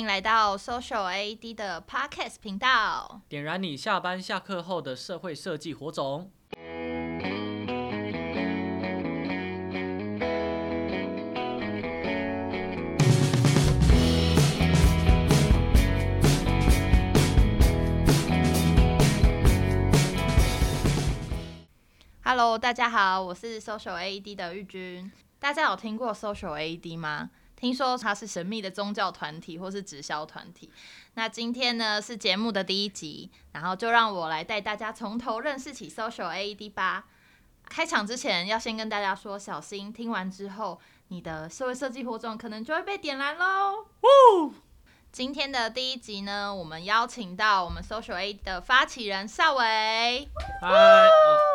欢迎来到 Social AED 的 Podcast 频道，点燃你下班下课后的社会设计火种。Hello，大家好，我是 Social AED 的玉君。大家有听过 Social AED 吗？听说它是神秘的宗教团体或是直销团体。那今天呢是节目的第一集，然后就让我来带大家从头认识起 Social AED 吧。开场之前要先跟大家说，小心听完之后，你的社会设计火种可能就会被点燃喽。今天的第一集呢，我们邀请到我们 Social AED 的发起人邵伟。嗨，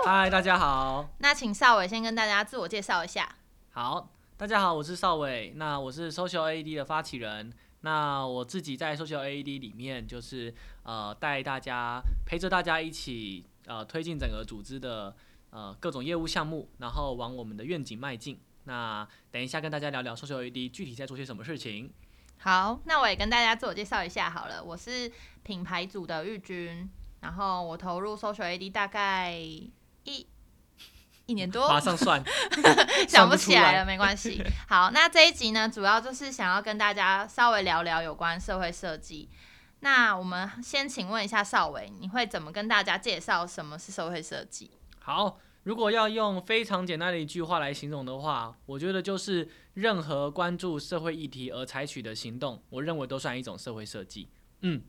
嗨，大家好。那请邵伟先跟大家自我介绍一下。好。大家好，我是邵伟，那我是 Social AED 的发起人。那我自己在 Social AED 里面，就是呃带大家陪着大家一起呃推进整个组织的呃各种业务项目，然后往我们的愿景迈进。那等一下跟大家聊聊 Social AED 具体在做些什么事情。好，那我也跟大家自我介绍一下好了，我是品牌组的玉君，然后我投入 Social AED 大概一。一年多，马上算，想不起来了，没关系。好，那这一集呢，主要就是想要跟大家稍微聊聊有关社会设计。那我们先请问一下邵伟，你会怎么跟大家介绍什么是社会设计？好，如果要用非常简单的一句话来形容的话，我觉得就是任何关注社会议题而采取的行动，我认为都算一种社会设计。嗯，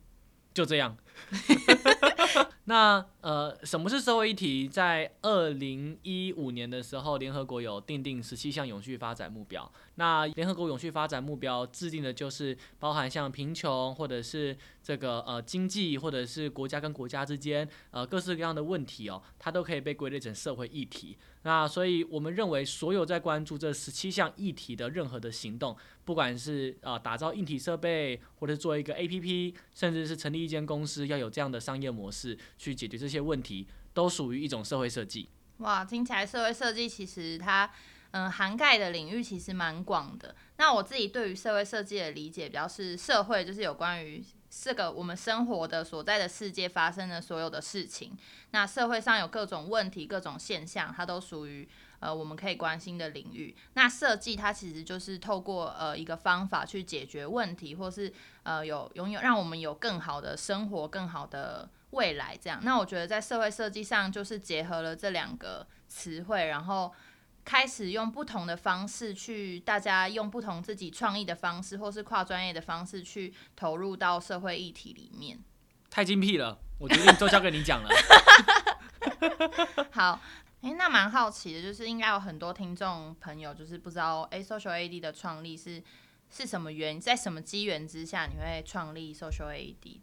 就这样。那呃，什么是社会议题？在二零一五年的时候，联合国有订定十七项永续发展目标。那联合国永续发展目标制定的就是包含像贫穷，或者是这个呃经济，或者是国家跟国家之间呃各式各样的问题哦，它都可以被归类成社会议题。那所以我们认为，所有在关注这十七项议题的任何的行动，不管是呃打造硬体设备，或者做一个 APP，甚至是成立一间公司，要有这样的商业模式去解决这些问题，都属于一种社会设计。哇，听起来社会设计其实它嗯、涵盖的领域其实蛮广的。那我自己对于社会设计的理解，比较是社会就是有关于。这个我们生活的所在的世界发生的所有的事情，那社会上有各种问题、各种现象，它都属于呃我们可以关心的领域。那设计它其实就是透过呃一个方法去解决问题，或是呃有拥有让我们有更好的生活、更好的未来这样。那我觉得在社会设计上就是结合了这两个词汇，然后。开始用不同的方式去，大家用不同自己创意的方式，或是跨专业的方式去投入到社会议题里面。太精辟了，我决定都交给你讲了。好，诶、那蛮好奇的，就是应该有很多听众朋友就是不知道，诶、，Social AD 的创立是是什么原因，在什么机缘之下你会创立 Social AD 的？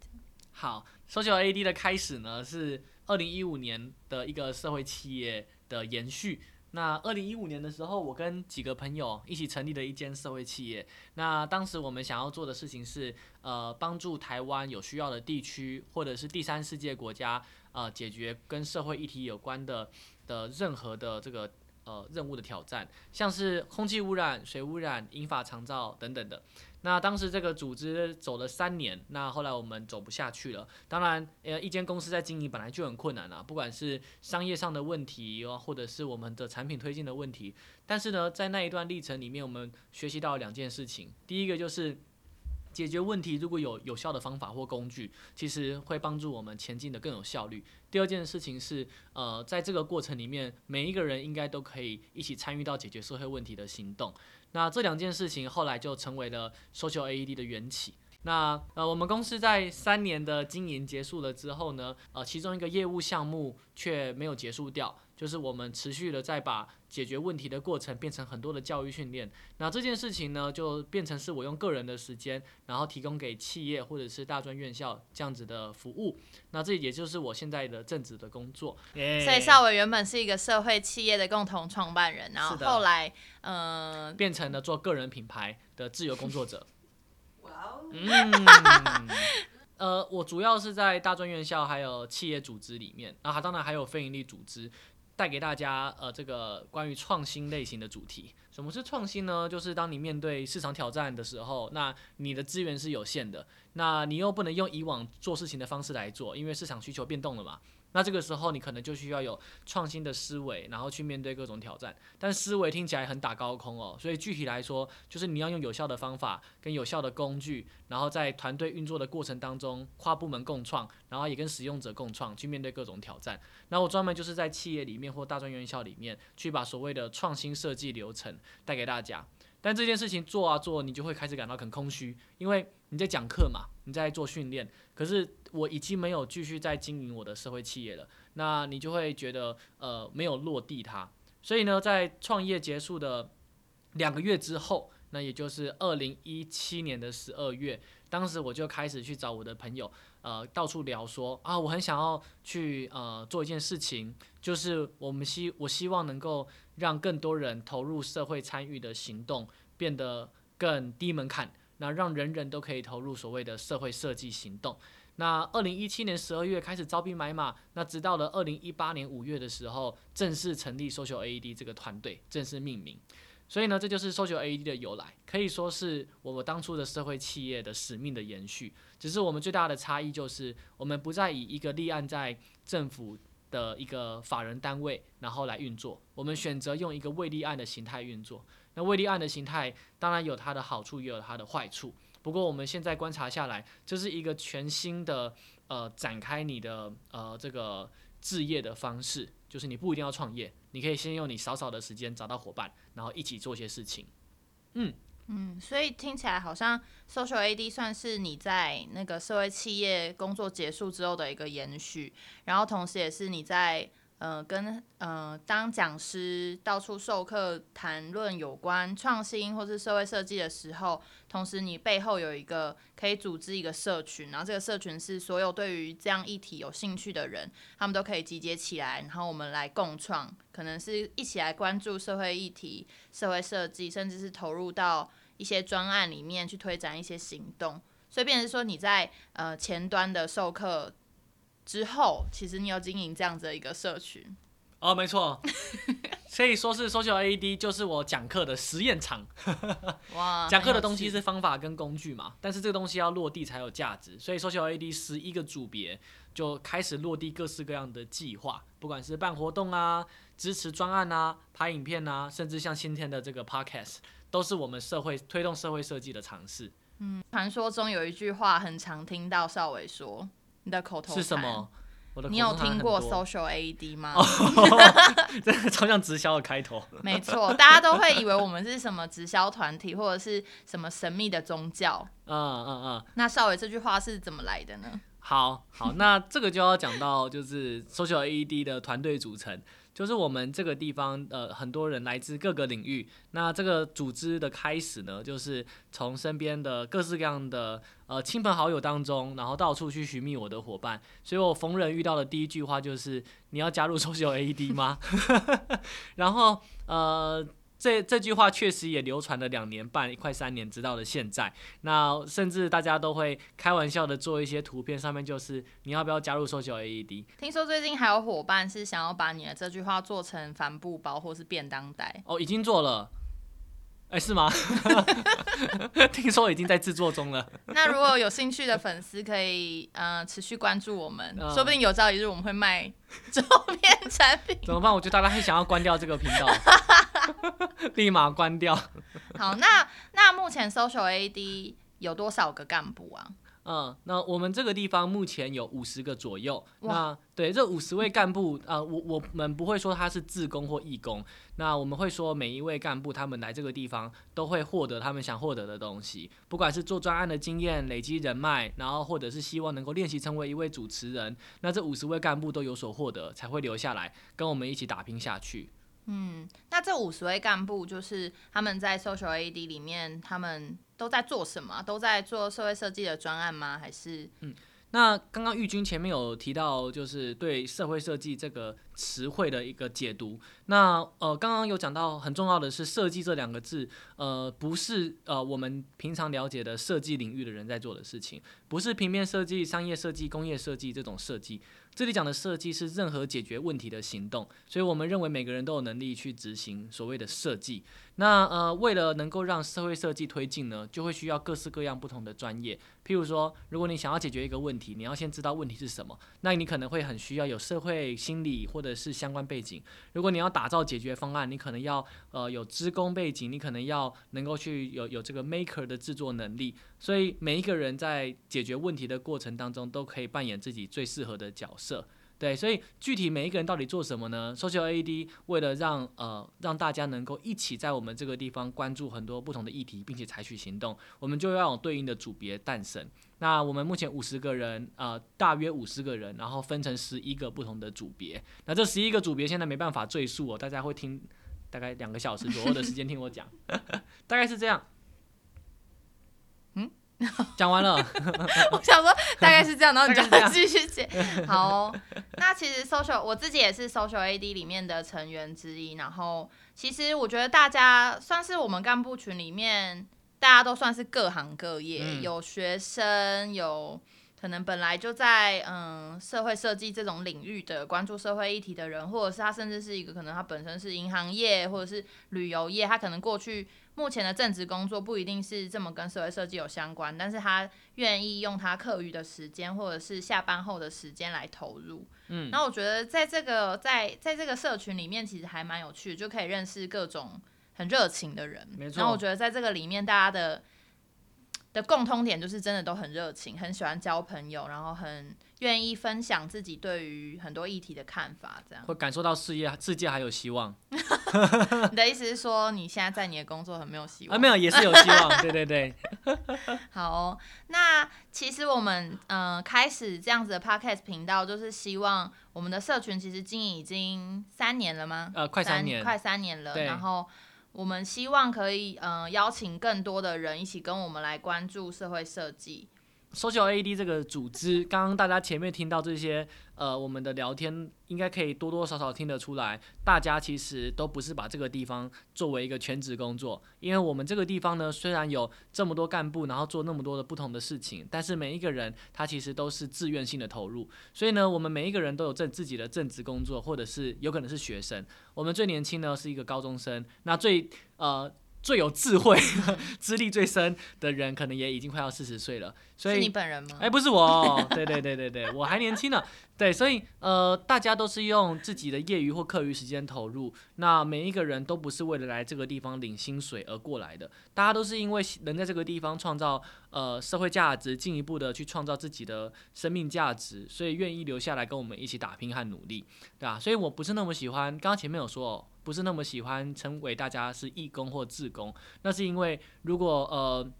好，Social AD 的开始呢是二零一五年的一个社会企业的延续。那二零一五年的时候，我跟几个朋友一起成立了一间社会企业。那当时我们想要做的事情是，呃，帮助台湾有需要的地区或者是第三世界国家，呃，解决跟社会议题有关的的任何的这个呃任务的挑战，像是空气污染、水污染、银发长照等等的。那当时这个组织走了三年，那后来我们走不下去了。当然，呃，一间公司在经营本来就很困难了，不管是商业上的问题，或者是我们的产品推进的问题。但是呢，在那一段历程里面，我们学习到两件事情。第一个就是解决问题，如果有有效的方法或工具，其实会帮助我们前进的更有效率。第二件事情是，呃，在这个过程里面，每一个人应该都可以一起参与到解决社会问题的行动。那这两件事情后来就成为了 Social AED 的缘起。那呃，我们公司在三年的经营结束了之后呢，呃，其中一个业务项目却没有结束掉，就是我们持续的在把解决问题的过程变成很多的教育训练。那这件事情呢，就变成是我用个人的时间，然后提供给企业或者是大专院校这样子的服务。那这也就是我现在的正职的工作。Yeah. 所以邵伟原本是一个社会企业的共同创办人，然后后来嗯、呃、变成了做个人品牌的自由工作者。嗯，呃，我主要是在大专院校还有企业组织里面，然后当然还有非营利组织。带给大家呃这个关于创新类型的主题。什么是创新呢？就是当你面对市场挑战的时候，那你的资源是有限的，那你又不能用以往做事情的方式来做，因为市场需求变动了嘛。那这个时候，你可能就需要有创新的思维，然后去面对各种挑战。但思维听起来很打高空哦，所以具体来说，就是你要用有效的方法跟有效的工具，然后在团队运作的过程当中，跨部门共创，然后也跟使用者共创，去面对各种挑战。那我专门就是在企业里面或大专院校里面，去把所谓的创新设计流程带给大家。但这件事情做啊做，你就会开始感到很空虚，因为你在讲课嘛，你在做训练，可是我已经没有继续在经营我的社会企业了，那你就会觉得呃没有落地它。所以呢，在创业结束的两个月之后，那也就是二零一七年的十二月，当时我就开始去找我的朋友，呃，到处聊说啊，我很想要去呃做一件事情，就是我们希我希望能够让更多人投入社会参与的行动变得更低门槛，那让人人都可以投入所谓的社会设计行动。那二零一七年十二月开始招兵买马，那直到了二零一八年五月的时候，正式成立 Social AED 这个团队，正式命名。所以呢，这就是 Social AED 的由来，可以说是我们当初的社会企业的使命的延续。只是我们最大的差异就是，我们不再以一个立案在政府的一个法人单位，然后来运作。我们选择用一个未立案的形态运作。那未立案的形态当然有它的好处，也有它的坏处。不过我们现在观察下来，这是一个全新的呃展开你的呃这个置业的方式，就是你不一定要创业。你可以先用你少少的时间找到伙伴，然后一起做些事情。嗯嗯，所以听起来好像 Social AD 算是你在那个社会企业工作结束之后的一个延续，然后同时也是你在。呃，跟呃当讲师到处授课谈论有关创新或是社会设计的时候，同时你背后有一个可以组织一个社群，然后这个社群是所有对于这样议题有兴趣的人，他们都可以集结起来，然后我们来共创，可能是一起来关注社会议题、社会设计，甚至是投入到一些专案里面去推展一些行动。所以，变成说你在呃前端的授课。之后，其实你有经营这样子的一个社群哦，没错，可以说是 Social AED 就是我讲课的实验场。哇，讲课的东西是方法跟工具嘛，但是这个东西要落地才有价值，所以 Social AED 十一个组别就开始落地各式各样的计划，不管是办活动啊、支持专案啊、拍影片啊，甚至像今天的这个 Podcast，都是我们社会推动社会设计的尝试。嗯，传说中有一句话很常听到少伟说。你的口头禅是什么？你有听过 Social AED 吗？这个超像直销的开头。没错，大家都会以为我们是什么直销团体，或者是什么神秘的宗教。嗯嗯嗯。那少伟这句话是怎么来的呢？好好，那这个就要讲到就是 Social AED 的团队组成。就是我们这个地方，呃，很多人来自各个领域。那这个组织的开始呢，就是从身边的各式各样的呃亲朋好友当中，然后到处去寻觅我的伙伴。所以我逢人遇到的第一句话就是：“你要加入 Social AED 吗？” 然后呃。这这句话确实也流传了两年半，快三年，直到了现在。那甚至大家都会开玩笑的做一些图片，上面就是你要不要加入 Social AED？听说最近还有伙伴是想要把你的这句话做成帆布包或是便当袋。哦，已经做了。哎，是吗？听说已经在制作中了。那如果有兴趣的粉丝，可以呃持续关注我们，嗯、说不定有朝一日我们会卖周边产品。怎么办？我觉得大家会想要关掉这个频道，立马关掉。好，那那目前 Social AED 有多少个干部啊？嗯，那我们这个地方目前有五十个左右。那对这五十位干部，呃，我我们不会说他是自工或义工。那我们会说每一位干部他们来这个地方都会获得他们想获得的东西，不管是做专案的经验、累积人脉，然后或者是希望能够练习成为一位主持人。那这五十位干部都有所获得，才会留下来跟我们一起打拼下去。嗯，那这五十位干部就是他们在 Social AED 里面，他们都在做什么？都在做社会设计的专案吗？还是嗯？那刚刚玉君前面有提到，就是对社会设计这个词汇的一个解读。那呃，刚刚有讲到很重要的是“设计”这两个字，呃，不是呃我们平常了解的设计领域的人在做的事情，不是平面设计、商业设计、工业设计这种设计。这里讲的设计是任何解决问题的行动，所以我们认为每个人都有能力去执行所谓的设计。那呃，为了能够让社会设计推进呢，就会需要各式各样不同的专业。譬如说，如果你想要解决一个问题，你要先知道问题是什么，那你可能会很需要有社会心理或者是相关背景。如果你要打造解决方案，你可能要呃有资工背景，你可能要能够去有有这个 maker 的制作能力。所以每一个人在解决问题的过程当中，都可以扮演自己最适合的角色。对，所以具体每一个人到底做什么呢？Social AED 为了让呃让大家能够一起在我们这个地方关注很多不同的议题，并且采取行动，我们就要有对应的组别诞生。那我们目前五十个人，呃，大约五十个人，然后分成十一个不同的组别。那这十一个组别现在没办法赘述哦，大家会听大概两个小时左右的时间听我讲，大概是这样。讲完了，我想说大概是这样，然后你就继续讲。好哦，那其实 social 我自己也是 social AD 里面的成员之一，然后其实我觉得大家算是我们干部群里面，大家都算是各行各业，嗯、有学生，有可能本来就在嗯社会设计这种领域的关注社会议题的人，或者是他甚至是一个可能他本身是银行业或者是旅游业，他可能过去。目前的正职工作不一定是这么跟社会设计有相关，但是他愿意用他课余的时间或者是下班后的时间来投入。嗯，那我觉得在这个在在这个社群里面，其实还蛮有趣的，就可以认识各种很热情的人。没错。然后我觉得在这个里面，大家的的共通点就是真的都很热情，很喜欢交朋友，然后很愿意分享自己对于很多议题的看法，这样会感受到事业世界还有希望。你的意思是说你现在在你的工作很没有希望？啊，没有，也是有希望。对对对。好哦，那其实我们嗯、呃、开始这样子的 podcast 频道，就是希望我们的社群其实经营已经三年了吗？呃，快三年，快三年了。然后。我们希望可以，呃，邀请更多的人一起跟我们来关注社会设计。Social AD 这个组织，刚刚大家前面听到这些，呃，我们的聊天应该可以多多少少听得出来，大家其实都不是把这个地方作为一个全职工作，因为我们这个地方呢，虽然有这么多干部，然后做那么多的不同的事情，但是每一个人他其实都是自愿性的投入，所以呢，我们每一个人都有正自己的正职工作，或者是有可能是学生。我们最年轻呢是一个高中生，那最呃。最有智慧、资历最深的人，可能也已经快要四十岁了。所以是你本人吗？哎，不是我，对对对对对，我还年轻呢。对，所以呃，大家都是用自己的业余或课余时间投入。那每一个人都不是为了来这个地方领薪水而过来的，大家都是因为能在这个地方创造呃社会价值，进一步的去创造自己的生命价值，所以愿意留下来跟我们一起打拼和努力，对吧？所以我不是那么喜欢，刚刚前面有说，不是那么喜欢称为大家是义工或志工，那是因为如果呃。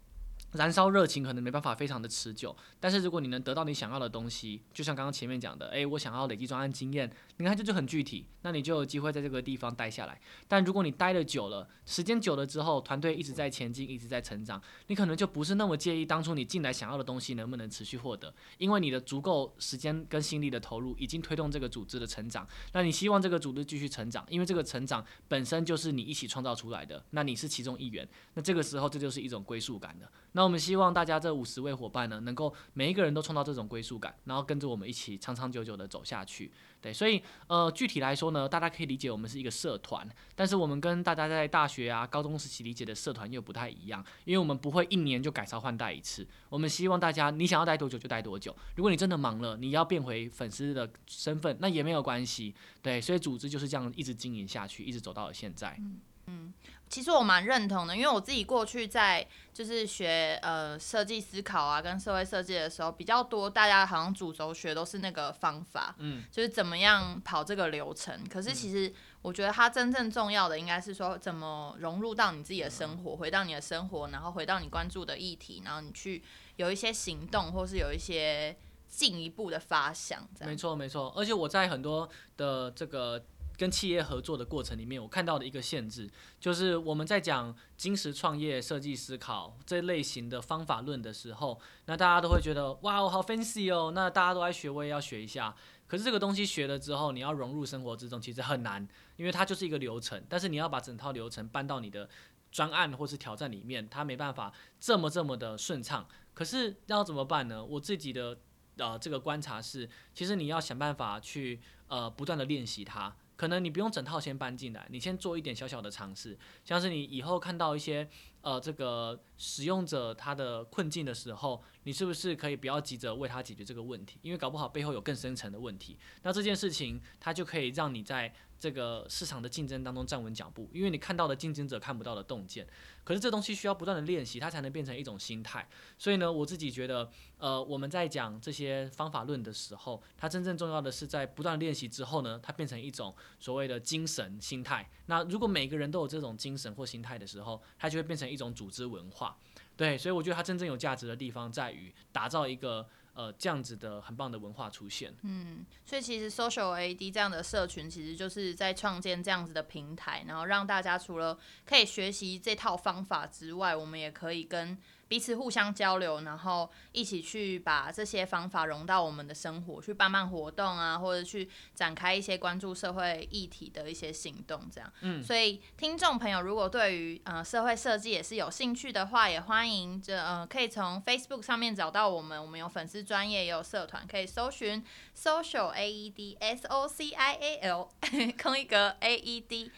燃烧热情可能没办法非常的持久，但是如果你能得到你想要的东西，就像刚刚前面讲的，诶，我想要累积专案经验，你看这就很具体，那你就有机会在这个地方待下来。但如果你待的久了，时间久了之后，团队一直在前进，一直在成长，你可能就不是那么介意当初你进来想要的东西能不能持续获得，因为你的足够时间跟心力的投入已经推动这个组织的成长。那你希望这个组织继续成长，因为这个成长本身就是你一起创造出来的，那你是其中一员，那这个时候这就是一种归属感的。那我们希望大家这五十位伙伴呢，能够每一个人都创造这种归属感，然后跟着我们一起长长久久的走下去。对，所以呃，具体来说呢，大家可以理解我们是一个社团，但是我们跟大家在大学啊、高中时期理解的社团又不太一样，因为我们不会一年就改朝换代一次。我们希望大家，你想要待多久就待多久。如果你真的忙了，你要变回粉丝的身份，那也没有关系。对，所以组织就是这样一直经营下去，一直走到了现在。嗯。嗯其实我蛮认同的，因为我自己过去在就是学呃设计思考啊，跟社会设计的时候比较多，大家好像主轴学都是那个方法，嗯，就是怎么样跑这个流程。可是其实我觉得它真正重要的应该是说怎么融入到你自己的生活，回到你的生活，然后回到你关注的议题，然后你去有一些行动，或是有一些进一步的发想。没错没错，而且我在很多的这个。跟企业合作的过程里面，我看到的一个限制，就是我们在讲金石创业、设计思考这类型的方法论的时候，那大家都会觉得哇，我好 fancy 哦，那大家都在学，我也要学一下。可是这个东西学了之后，你要融入生活之中，其实很难，因为它就是一个流程。但是你要把整套流程搬到你的专案或是挑战里面，它没办法这么这么的顺畅。可是要怎么办呢？我自己的。呃这个观察是，其实你要想办法去呃不断的练习它。可能你不用整套先搬进来，你先做一点小小的尝试，像是你以后看到一些呃这个使用者他的困境的时候，你是不是可以不要急着为他解决这个问题？因为搞不好背后有更深层的问题。那这件事情它就可以让你在这个市场的竞争当中站稳脚步，因为你看到的竞争者看不到的洞见。可是这东西需要不断的练习，它才能变成一种心态。所以呢，我自己觉得，呃，我们在讲这些方法论的时候，它真正重要的是在不断练习之后呢，它变成一种所谓的精神心态。那如果每个人都有这种精神或心态的时候，它就会变成一种组织文化。对，所以我觉得它真正有价值的地方在于打造一个。呃，这样子的很棒的文化出现。嗯，所以其实 Social AD 这样的社群，其实就是在创建这样子的平台，然后让大家除了可以学习这套方法之外，我们也可以跟。彼此互相交流，然后一起去把这些方法融到我们的生活，去办办活动啊，或者去展开一些关注社会议题的一些行动，这样。嗯，所以听众朋友如果对于呃社会设计也是有兴趣的话，也欢迎这呃可以从 Facebook 上面找到我们，我们有粉丝专业，也有社团，可以搜寻 Social AED S O C I A L 空一格 AED。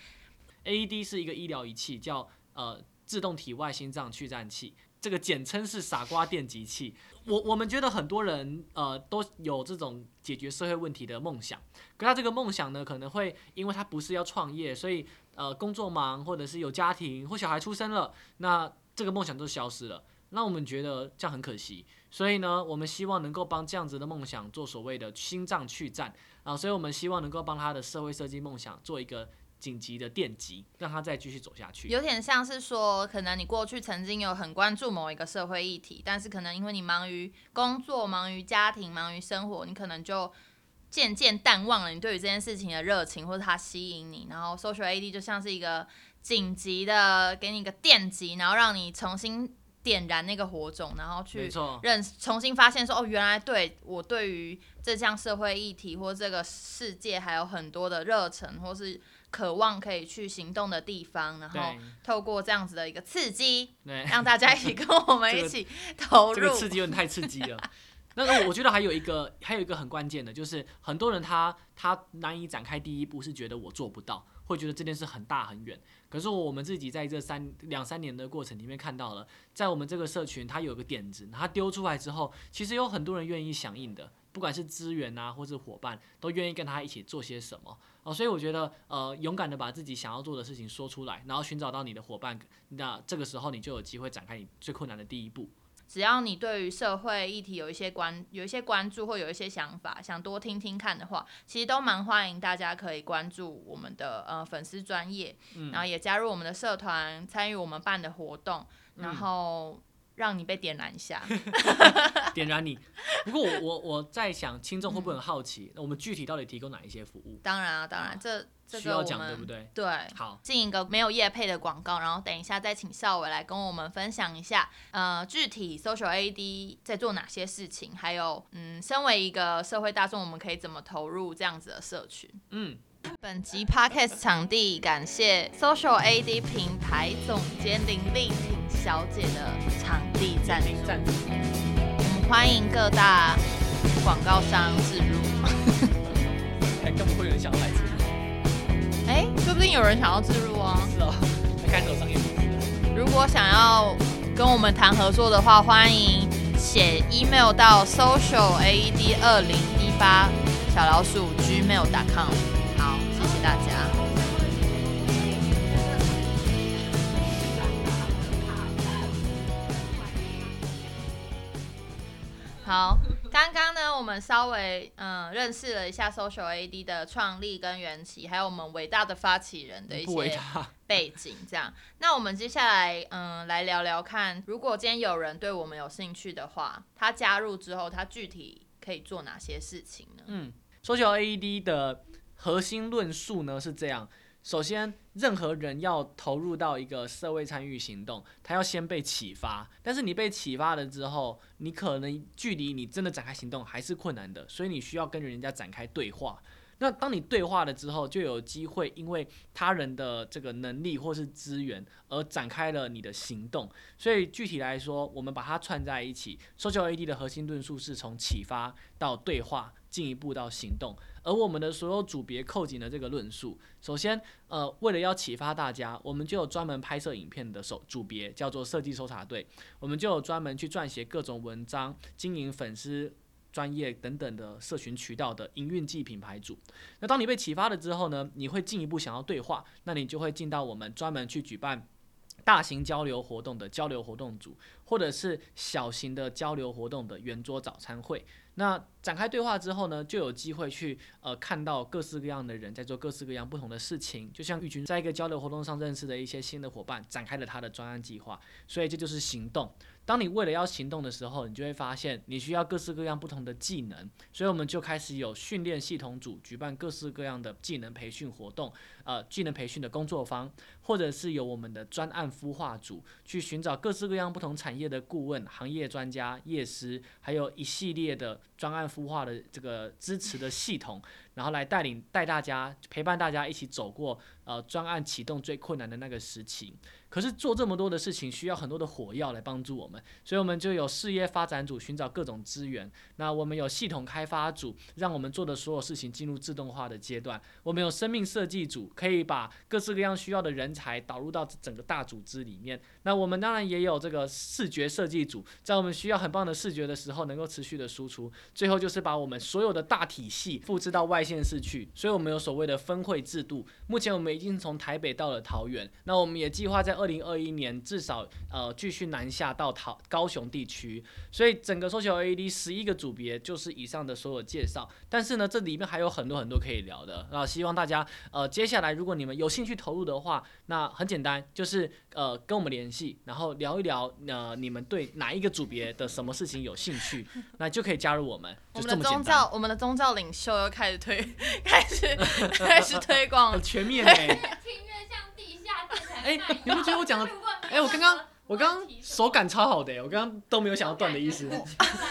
AED 是一个医疗仪器，叫呃自动体外心脏去颤器。这个简称是傻瓜电极器。我我们觉得很多人呃都有这种解决社会问题的梦想，可他这个梦想呢，可能会因为他不是要创业，所以呃工作忙，或者是有家庭或小孩出生了，那这个梦想就消失了。那我们觉得这样很可惜，所以呢，我们希望能够帮这样子的梦想做所谓的心脏去颤啊，所以我们希望能够帮他的社会设计梦想做一个。紧急的电击，让他再继续走下去。有点像是说，可能你过去曾经有很关注某一个社会议题，但是可能因为你忙于工作、忙于家庭、忙于生活，你可能就渐渐淡忘了你对于这件事情的热情，或者它吸引你。然后，Social AD 就像是一个紧急的，给你一个电击，然后让你重新点燃那个火种，然后去认重新发现说，哦，原来对我对于这项社会议题或这个世界还有很多的热忱，或是。渴望可以去行动的地方，然后透过这样子的一个刺激，让大家一起跟我们 一起投入。这个、这个刺激有点太刺激了。那个我觉得还有一个，还有一个很关键的，就是很多人他他难以展开第一步，是觉得我做不到，会觉得这件事很大很远。可是我们自己在这三两三年的过程里面看到了，在我们这个社群，他有个点子，他丢出来之后，其实有很多人愿意响应的。不管是资源啊，或是伙伴，都愿意跟他一起做些什么哦，所以我觉得，呃，勇敢的把自己想要做的事情说出来，然后寻找到你的伙伴，那这个时候你就有机会展开你最困难的第一步。只要你对于社会议题有一些关，有一些关注或有一些想法，想多听听看的话，其实都蛮欢迎大家可以关注我们的呃粉丝专业，嗯，然后也加入我们的社团，参与我们办的活动，然后。让你被点燃一下，点燃你。不过我我我在想，听众会不会很好奇，那、嗯、我们具体到底提供哪一些服务？当然啊，当然，啊、这这个需要讲对不对？对，好，进一个没有业配的广告，然后等一下再请少伟来跟我们分享一下，呃，具体 Social AD 在做哪些事情，还有嗯，身为一个社会大众，我们可以怎么投入这样子的社群？嗯。本集 Podcast 场地感谢 Social AD 品牌总监林丽婷小姐的场地赞助，我们欢迎各大广告商置入。哎，根本会有人想要来置入？哎，说不定有人想要置入啊。是哦，开始有商业模式。如果想要跟我们谈合作的话，欢迎写 email 到 social aed 二零一八小老鼠 gmail.com。好，谢谢大家好，刚刚呢，我们稍微嗯认识了一下 Social AD 的创立跟缘起，还有我们伟大的发起人的一些背景。这样，那我们接下来嗯来聊聊看，如果今天有人对我们有兴趣的话，他加入之后，他具体可以做哪些事情呢？嗯，Social AD 的。核心论述呢是这样：首先，任何人要投入到一个社会参与行动，他要先被启发。但是你被启发了之后，你可能距离你真的展开行动还是困难的，所以你需要跟人家展开对话。那当你对话了之后，就有机会因为他人的这个能力或是资源而展开了你的行动。所以具体来说，我们把它串在一起，Social AD 的核心论述是从启发到对话，进一步到行动。而我们的所有组别扣紧了这个论述。首先，呃，为了要启发大家，我们就有专门拍摄影片的手组别，叫做设计搜查队。我们就有专门去撰写各种文章、经营粉丝。专业等等的社群渠道的营运暨品牌组，那当你被启发了之后呢，你会进一步想要对话，那你就会进到我们专门去举办大型交流活动的交流活动组，或者是小型的交流活动的圆桌早餐会。那展开对话之后呢，就有机会去呃看到各式各样的人在做各式各样不同的事情，就像玉群在一个交流活动上认识的一些新的伙伴，展开了他的专案计划，所以这就是行动。当你为了要行动的时候，你就会发现你需要各式各样不同的技能，所以我们就开始有训练系统组举办各式各样的技能培训活动，呃，技能培训的工作坊，或者是由我们的专案孵化组去寻找各式各样不同产业的顾问、行业专家、业师，还有一系列的专案孵化的这个支持的系统，然后来带领带大家陪伴大家一起走过呃专案启动最困难的那个时期。可是做这么多的事情需要很多的火药来帮助我们，所以我们就有事业发展组寻找各种资源。那我们有系统开发组，让我们做的所有事情进入自动化的阶段。我们有生命设计组，可以把各式各样需要的人才导入到整个大组织里面。那我们当然也有这个视觉设计组，在我们需要很棒的视觉的时候，能够持续的输出。最后就是把我们所有的大体系复制到外县市去。所以我们有所谓的分会制度。目前我们已经从台北到了桃园，那我们也计划在二零二一年至少呃继续南下到桃高雄地区，所以整个 Social AD 十一个组别就是以上的所有介绍。但是呢，这里面还有很多很多可以聊的那，希望大家呃接下来如果你们有兴趣投入的话，那很简单，就是呃跟我们联系，然后聊一聊呃你们对哪一个组别的什么事情有兴趣，那就可以加入我们。我们的宗教，我们的宗教领袖又开始推，开始开始推广，很全面哎。哎，你不觉得我讲的？哎，我刚刚我刚刚手感超好的，我刚刚都没有想要断的意思。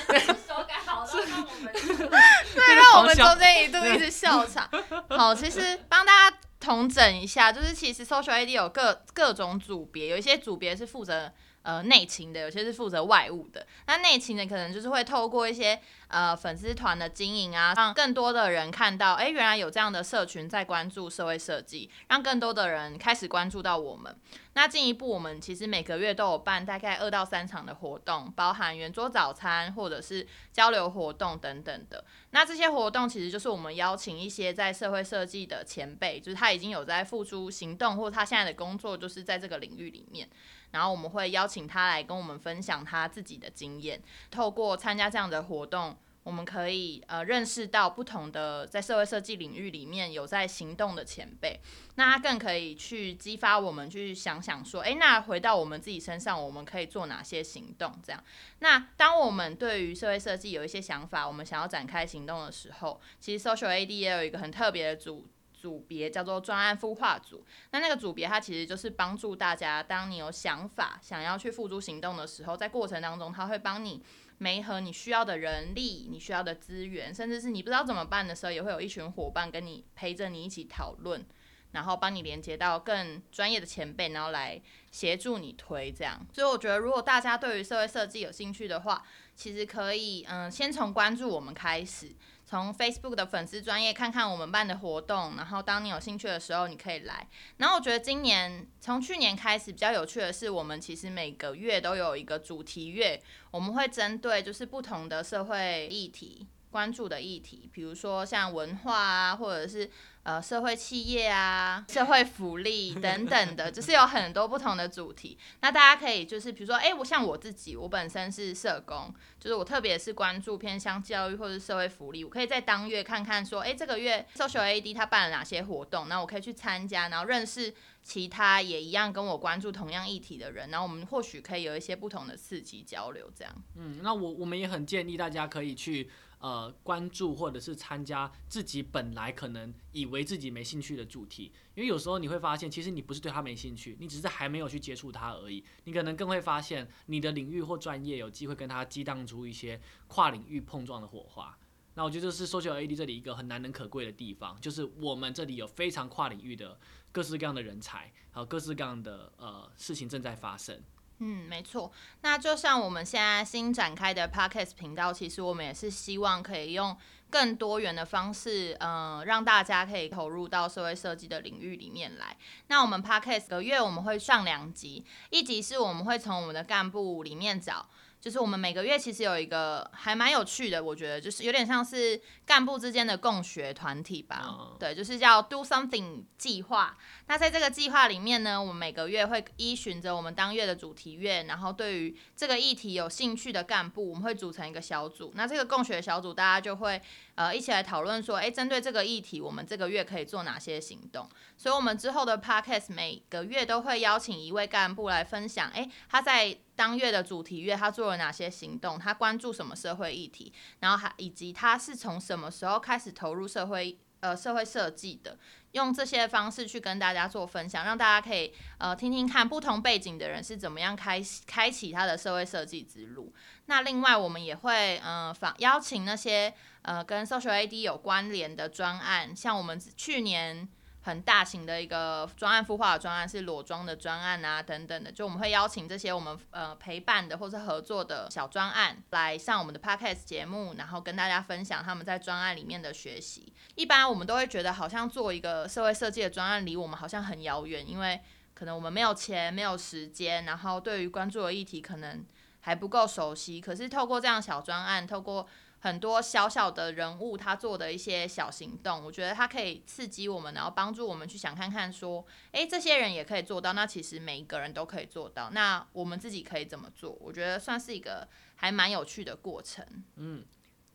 对，手感好，让我们对，让我们中间一度一直笑场。好，其实帮大家统整一下，就是其实 Social AD 有各各种组别，有一些组别是负责。呃，内勤的有些是负责外务的，那内勤的可能就是会透过一些呃粉丝团的经营啊，让更多的人看到，哎，原来有这样的社群在关注社会设计，让更多的人开始关注到我们。那进一步，我们其实每个月都有办大概二到三场的活动，包含圆桌早餐或者是交流活动等等的。那这些活动其实就是我们邀请一些在社会设计的前辈，就是他已经有在付出行动，或他现在的工作就是在这个领域里面。然后我们会邀请他来跟我们分享他自己的经验。透过参加这样的活动，我们可以呃认识到不同的在社会设计领域里面有在行动的前辈。那他更可以去激发我们去想想说，诶，那回到我们自己身上，我们可以做哪些行动？这样。那当我们对于社会设计有一些想法，我们想要展开行动的时候，其实 Social AD 也有一个很特别的组。组别叫做专案孵化组，那那个组别它其实就是帮助大家，当你有想法想要去付诸行动的时候，在过程当中，它会帮你媒合你需要的人力、你需要的资源，甚至是你不知道怎么办的时候，也会有一群伙伴跟你陪着你一起讨论，然后帮你连接到更专业的前辈，然后来协助你推这样。所以我觉得，如果大家对于社会设计有兴趣的话，其实可以嗯，先从关注我们开始。从 Facebook 的粉丝专业看看我们办的活动，然后当你有兴趣的时候，你可以来。然后我觉得今年从去年开始比较有趣的是，我们其实每个月都有一个主题月，我们会针对就是不同的社会议题。关注的议题，比如说像文化啊，或者是呃社会企业啊、社会福利等等的，就是有很多不同的主题。那大家可以就是比如说，哎，我像我自己，我本身是社工，就是我特别是关注偏向教育或者社会福利，我可以在当月看看说，哎，这个月 Social AD 他办了哪些活动，那我可以去参加，然后认识其他也一样跟我关注同样议题的人，然后我们或许可以有一些不同的刺激交流，这样。嗯，那我我们也很建议大家可以去。呃，关注或者是参加自己本来可能以为自己没兴趣的主题，因为有时候你会发现，其实你不是对他没兴趣，你只是还没有去接触他而已。你可能更会发现，你的领域或专业有机会跟他激荡出一些跨领域碰撞的火花。那我觉得这是 Social AD 这里一个很难能可贵的地方，就是我们这里有非常跨领域的各式各样的人才，还有各式各样的呃事情正在发生。嗯，没错。那就像我们现在新展开的 Podcast 频道，其实我们也是希望可以用更多元的方式，嗯、呃，让大家可以投入到社会设计的领域里面来。那我们 Podcast 个月我们会上两集，一集是我们会从我们的干部里面找。就是我们每个月其实有一个还蛮有趣的，我觉得就是有点像是干部之间的共学团体吧。Oh. 对，就是叫 Do Something 计划。那在这个计划里面呢，我们每个月会依循着我们当月的主题月，然后对于这个议题有兴趣的干部，我们会组成一个小组。那这个共学小组大家就会呃一起来讨论说，诶，针对这个议题，我们这个月可以做哪些行动？所以，我们之后的 Podcast 每个月都会邀请一位干部来分享，诶，他在当月的主题月，他做了哪些行动？他关注什么社会议题？然后还以及他是从什么时候开始投入社会呃社会设计的？用这些方式去跟大家做分享，让大家可以呃听听看不同背景的人是怎么样开开启他的社会设计之路。那另外我们也会呃访邀请那些呃跟 Social AD 有关联的专案，像我们去年。很大型的一个专案孵化的专案是裸装的专案啊，等等的，就我们会邀请这些我们呃陪伴的或是合作的小专案来上我们的 podcast 节目，然后跟大家分享他们在专案里面的学习。一般我们都会觉得好像做一个社会设计的专案离我们好像很遥远，因为可能我们没有钱、没有时间，然后对于关注的议题可能还不够熟悉。可是透过这样小专案，透过很多小小的人物，他做的一些小行动，我觉得他可以刺激我们，然后帮助我们去想看看，说，诶，这些人也可以做到，那其实每一个人都可以做到，那我们自己可以怎么做？我觉得算是一个还蛮有趣的过程。嗯，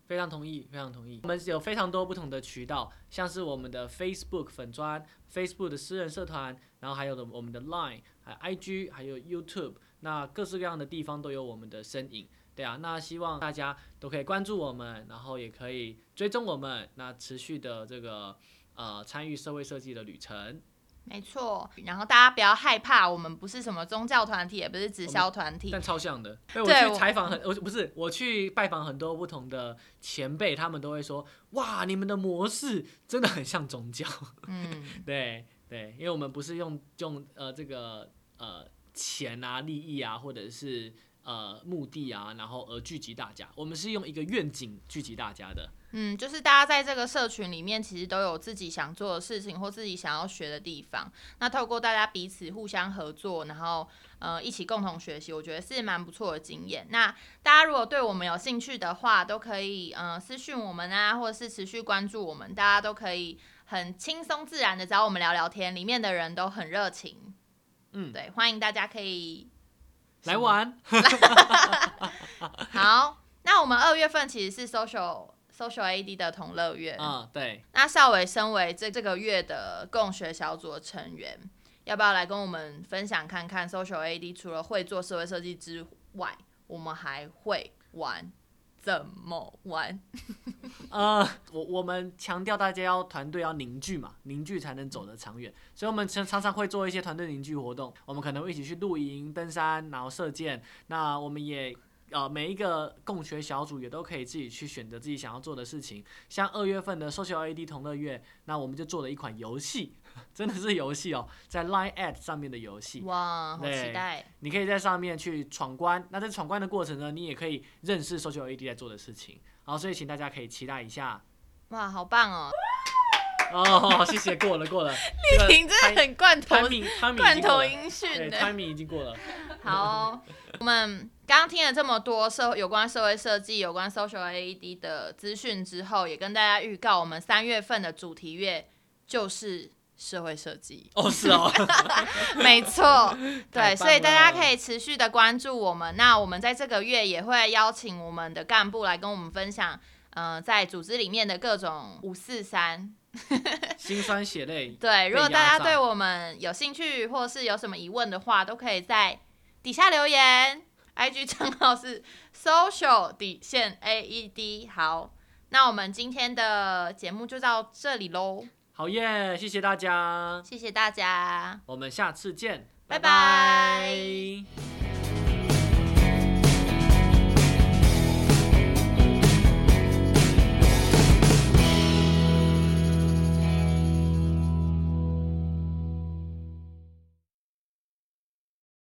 非常同意，非常同意。我们有非常多不同的渠道，像是我们的 Facebook 粉专、Facebook 的私人社团，然后还有我们的 Line、还 IG，还有 YouTube，那各式各样的地方都有我们的身影。对啊，那希望大家都可以关注我们，然后也可以追踪我们，那持续的这个呃参与社会设计的旅程。没错，然后大家不要害怕，我们不是什么宗教团体，也不是直销团体，但超像的。对，我去采访很，我不是我去拜访很多不同的前辈，他们都会说，哇，你们的模式真的很像宗教。嗯，对对，因为我们不是用用呃这个呃钱啊、利益啊，或者是。呃，目的啊，然后而聚集大家，我们是用一个愿景聚集大家的。嗯，就是大家在这个社群里面，其实都有自己想做的事情或自己想要学的地方。那透过大家彼此互相合作，然后呃一起共同学习，我觉得是蛮不错的经验。那大家如果对我们有兴趣的话，都可以呃私讯我们啊，或者是持续关注我们，大家都可以很轻松自然的找我们聊聊天，里面的人都很热情。嗯，对，欢迎大家可以。来玩，好，那我们二月份其实是 social social AD 的同乐月，嗯，对。那少伟身为这这个月的共学小组的成员，要不要来跟我们分享看看 social AD 除了会做社会设计之外，我们还会玩？怎么玩？呃，我我们强调大家要团队要凝聚嘛，凝聚才能走得长远。所以，我们常常常会做一些团队凝聚活动。我们可能会一起去露营、登山，然后射箭。那我们也呃每一个共学小组也都可以自己去选择自己想要做的事情。像二月份的 Social AD 同乐月，那我们就做了一款游戏。真的是游戏哦，在 Line at 上面的游戏哇，好期待！你可以在上面去闯关，那在闯关的过程呢，你也可以认识 Social AD 在做的事情，好，所以请大家可以期待一下。哇，好棒哦！哦，谢谢，过了过了，丽婷真的很罐头，罐头音讯的，timing 已经过了。好哦，我们刚刚听了这么多社有关社会设计、有关 social AED 的资讯之后，也跟大家预告，我们三月份的主题月就是。社会设计哦，是哦，没错，对，所以大家可以持续的关注我们。那我们在这个月也会邀请我们的干部来跟我们分享，呃，在组织里面的各种五四三，辛酸血泪。对，如果大家对我们有兴趣或是有什么疑问的话，都可以在底下留言。IG 账号是 social 底线 AED。好，那我们今天的节目就到这里喽。好耶！谢谢大家，谢谢大家，我们下次见，拜拜。拜拜。